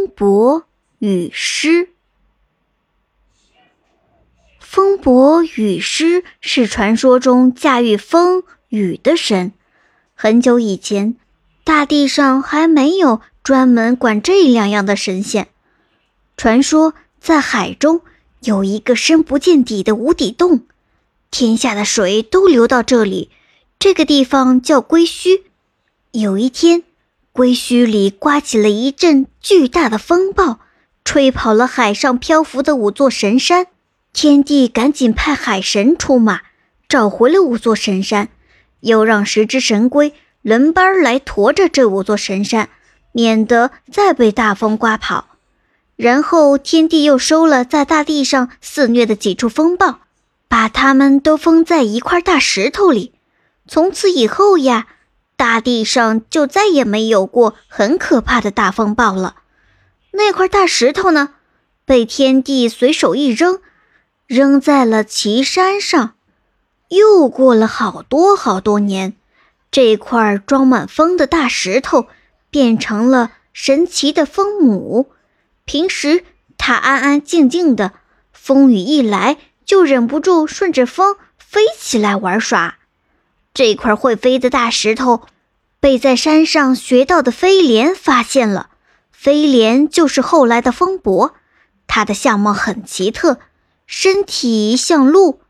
风伯雨师。风伯雨师是传说中驾驭风雨的神。很久以前，大地上还没有专门管这两样的神仙。传说在海中有一个深不见底的无底洞，天下的水都流到这里。这个地方叫归墟。有一天，归墟里刮起了一阵巨大的风暴，吹跑了海上漂浮的五座神山。天帝赶紧派海神出马，找回了五座神山，又让十只神龟轮班来驮着这五座神山，免得再被大风刮跑。然后，天帝又收了在大地上肆虐的几处风暴，把它们都封在一块大石头里。从此以后呀。大地上就再也没有过很可怕的大风暴了。那块大石头呢，被天帝随手一扔，扔在了岐山上。又过了好多好多年，这块装满风的大石头变成了神奇的风母。平时它安安静静的，风雨一来就忍不住顺着风飞起来玩耍。这块会飞的大石头被在山上学到的飞廉发现了。飞廉就是后来的风伯，他的相貌很奇特，身体像鹿，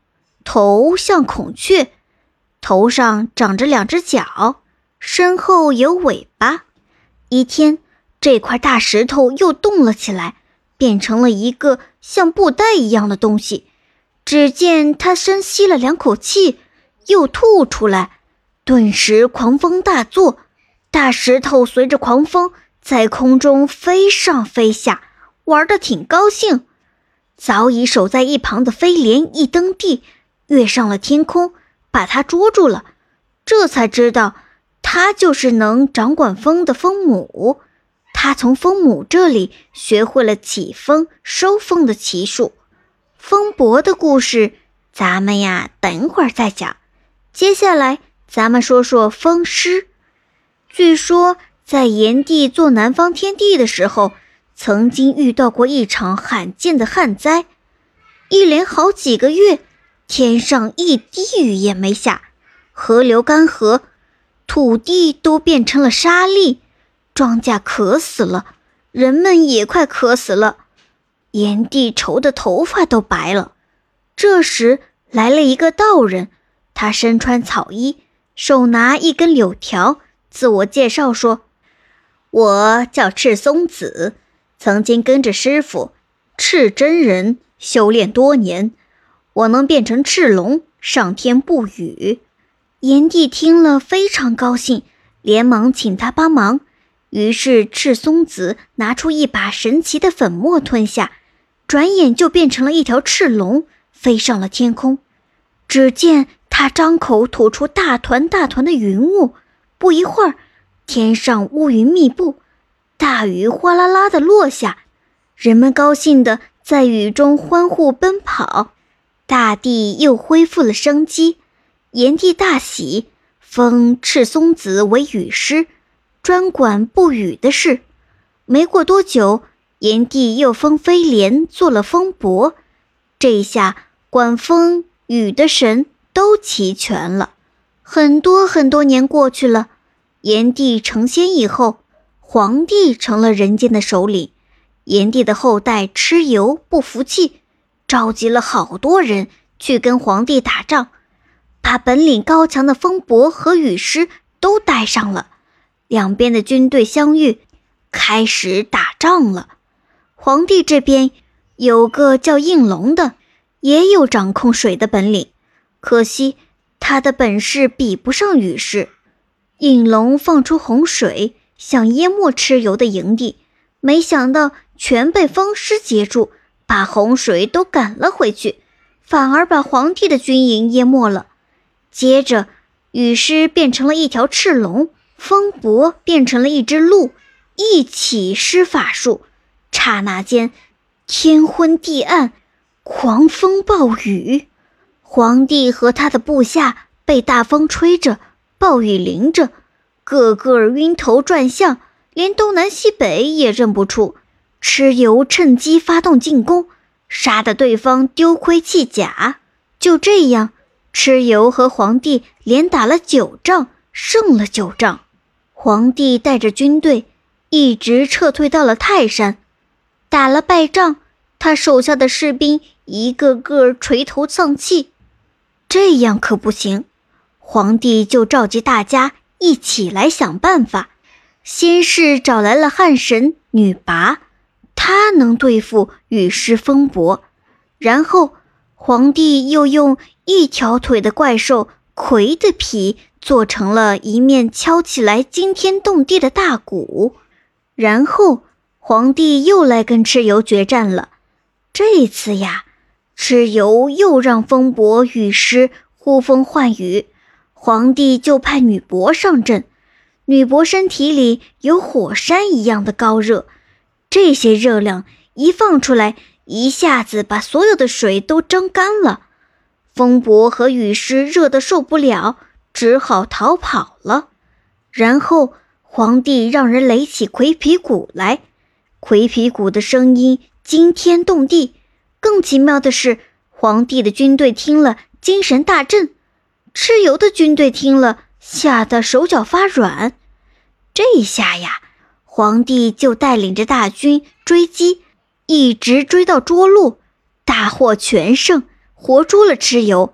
头像孔雀，头上长着两只角，身后有尾巴。一天，这块大石头又动了起来，变成了一个像布袋一样的东西。只见他深吸了两口气。又吐出来，顿时狂风大作，大石头随着狂风在空中飞上飞下，玩得挺高兴。早已守在一旁的飞廉一蹬地，跃上了天空，把他捉住了。这才知道，他就是能掌管风的风母。他从风母这里学会了起风、收风的奇术。风伯的故事，咱们呀，等会儿再讲。接下来，咱们说说风湿。据说，在炎帝做南方天帝的时候，曾经遇到过一场罕见的旱灾，一连好几个月，天上一滴雨也没下，河流干涸，土地都变成了沙砾，庄稼渴死了，人们也快渴死了。炎帝愁得头发都白了。这时，来了一个道人。他身穿草衣，手拿一根柳条，自我介绍说：“我叫赤松子，曾经跟着师傅赤真人修炼多年，我能变成赤龙，上天不语。”炎帝听了非常高兴，连忙请他帮忙。于是赤松子拿出一把神奇的粉末吞下，转眼就变成了一条赤龙，飞上了天空。只见。他张口吐出大团大团的云雾，不一会儿，天上乌云密布，大雨哗啦啦的落下，人们高兴的在雨中欢呼奔跑，大地又恢复了生机。炎帝大喜，封赤松子为雨师，专管不雨的事。没过多久，炎帝又封飞廉做了风伯，这下管风雨的神。都齐全了，很多很多年过去了，炎帝成仙以后，皇帝成了人间的首领。炎帝的后代蚩尤不服气，召集了好多人去跟皇帝打仗，把本领高强的风伯和雨师都带上了。两边的军队相遇，开始打仗了。皇帝这边有个叫应龙的，也有掌控水的本领。可惜他的本事比不上雨师。应龙放出洪水，想淹没蚩尤的营地，没想到全被风师截住，把洪水都赶了回去，反而把皇帝的军营淹没了。接着，雨师变成了一条赤龙，风伯变成了一只鹿，一起施法术，刹那间，天昏地暗，狂风暴雨。皇帝和他的部下被大风吹着，暴雨淋着，个个晕头转向，连东南西北也认不出。蚩尤趁机发动进攻，杀得对方丢盔弃甲。就这样，蚩尤和皇帝连打了九仗，胜了九仗。皇帝带着军队一直撤退到了泰山，打了败仗，他手下的士兵一个个垂头丧气。这样可不行，皇帝就召集大家一起来想办法。先是找来了汉神女魃，她能对付雨师风伯。然后皇帝又用一条腿的怪兽葵的皮做成了一面敲起来惊天动地的大鼓。然后皇帝又来跟蚩尤决战了。这一次呀，蚩尤又让风伯、雨师呼风唤雨，皇帝就派女伯上阵。女伯身体里有火山一样的高热，这些热量一放出来，一下子把所有的水都蒸干了。风伯和雨师热得受不了，只好逃跑了。然后皇帝让人垒起葵皮鼓来，葵皮鼓的声音惊天动地。更奇妙的是，皇帝的军队听了精神大振，蚩尤的军队听了吓得手脚发软。这一下呀，皇帝就带领着大军追击，一直追到涿鹿，大获全胜，活捉了蚩尤。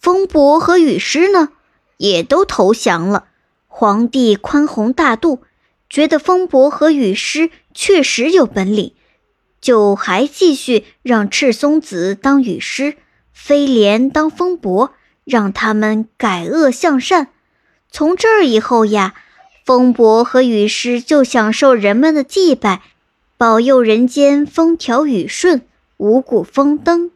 风伯和雨师呢，也都投降了。皇帝宽宏大度，觉得风伯和雨师确实有本领，就还继续让赤松子当雨师，飞廉当风伯，让他们改恶向善。从这儿以后呀。风伯和雨师就享受人们的祭拜，保佑人间风调雨顺，五谷丰登。